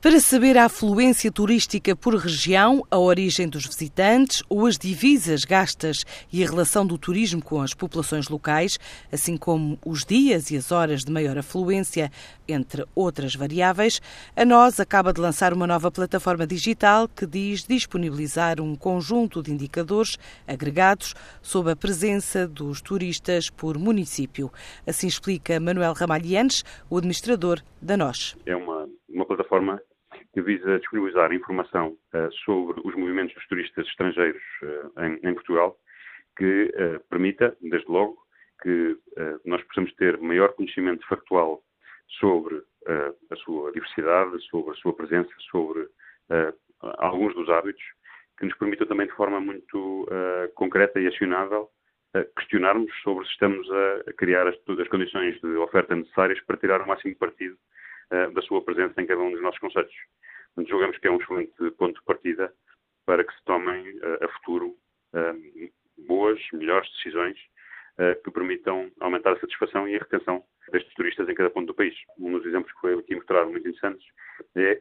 Para saber a afluência turística por região, a origem dos visitantes ou as divisas gastas e a relação do turismo com as populações locais, assim como os dias e as horas de maior afluência, entre outras variáveis, a nós acaba de lançar uma nova plataforma digital que diz disponibilizar um conjunto de indicadores agregados sobre a presença dos turistas por município. Assim explica Manuel Ramalhianes, o administrador da NOS. É uma plataforma que visa disponibilizar informação uh, sobre os movimentos dos turistas estrangeiros uh, em, em, Portugal, que uh, permita, desde logo, que nós possamos ter maior conhecimento factual sobre a sua diversidade, sobre a sua presença, sobre alguns dos hábitos, que nos permita também de forma muito concreta e acionável questionarmos sobre se estamos a criar as, as, condições de oferta necessárias para tirar o máximo partido da sua presença em cada um dos nossos conselhos. Julgamos que é um excelente ponto de partida para que se tomem uh, a futuro uh, boas, melhores decisões que permitam aumentar a satisfação e a retenção destes turistas em cada ponto do país. Um dos exemplos que foi aqui mostrado muito interessantes é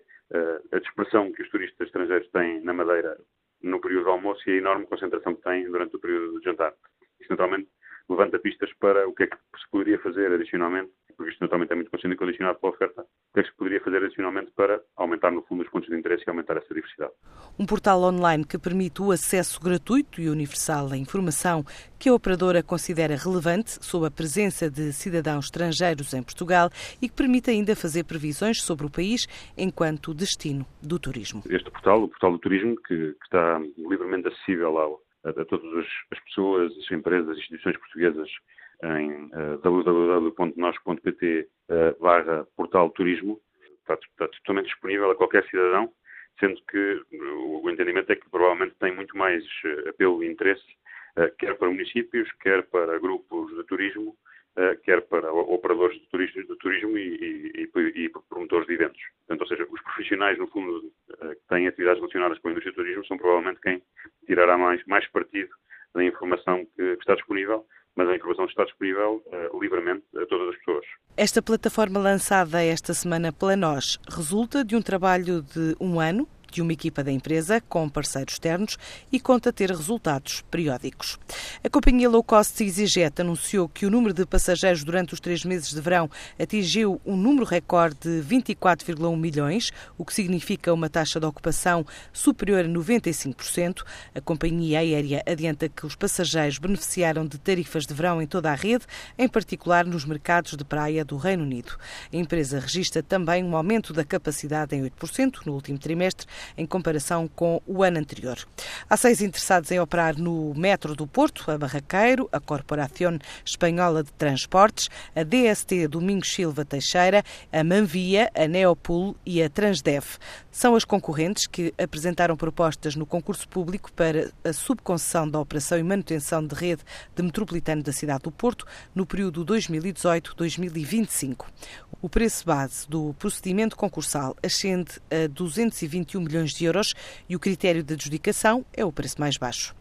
a dispersão que os turistas estrangeiros têm na Madeira no período do almoço e a enorme concentração que têm durante o período de jantar. Isso naturalmente levanta pistas para o que é que se poderia fazer adicionalmente, porque isto naturalmente é muito condicionado pela oferta, que se poderia fazer adicionalmente para aumentar, no fundo, os pontos de interesse e aumentar essa diversidade. Um portal online que permite o acesso gratuito e universal à informação que a operadora considera relevante sobre a presença de cidadãos estrangeiros em Portugal e que permite ainda fazer previsões sobre o país enquanto destino do turismo. Este portal, o Portal do Turismo, que, que está livremente acessível ao, a, a todas as pessoas, as empresas, as instituições portuguesas em uh, www.nos.pt uh, barra portal turismo. Está, está, totalmente disponível a qualquer cidadão, sendo que o, entendimento é que provavelmente tem muito mais uh, apelo e interesse, uh, quer para municípios, quer para grupos de turismo, uh, quer para operadores de turismo, de turismo e, e, e, promotores de eventos. Portanto, ou seja, os profissionais, no fundo, que têm atividades relacionadas com a indústria do turismo são provavelmente quem tirará mais, mais partido da informação que, que está disponível mas a informação está disponível uh, livremente a todas as pessoas. Esta plataforma lançada esta semana pela NOS resulta de um trabalho de um ano de uma equipa da empresa com parceiros externos e conta ter resultados periódicos. A companhia low cost EasyJet anunciou que o número de passageiros durante os três meses de verão atingiu um número recorde de 24,1 milhões, o que significa uma taxa de ocupação superior a 95%. A companhia aérea adianta que os passageiros beneficiaram de tarifas de verão em toda a rede, em particular nos mercados de praia do Reino Unido. A empresa registra também um aumento da capacidade em 8% no último trimestre, em comparação com o ano anterior. Há seis interessados em operar no metro do Porto, a Barraqueiro, a Corporación Espanhola de Transportes, a DST Domingos Silva Teixeira, a Manvia, a Neopul e a Transdev. São as concorrentes que apresentaram propostas no concurso público para a subconcessão da operação e manutenção de rede de metropolitano da cidade do Porto no período 2018-2025. O preço base do procedimento concursal ascende a 221 milhões de euros e o critério de adjudicação é o preço mais baixo.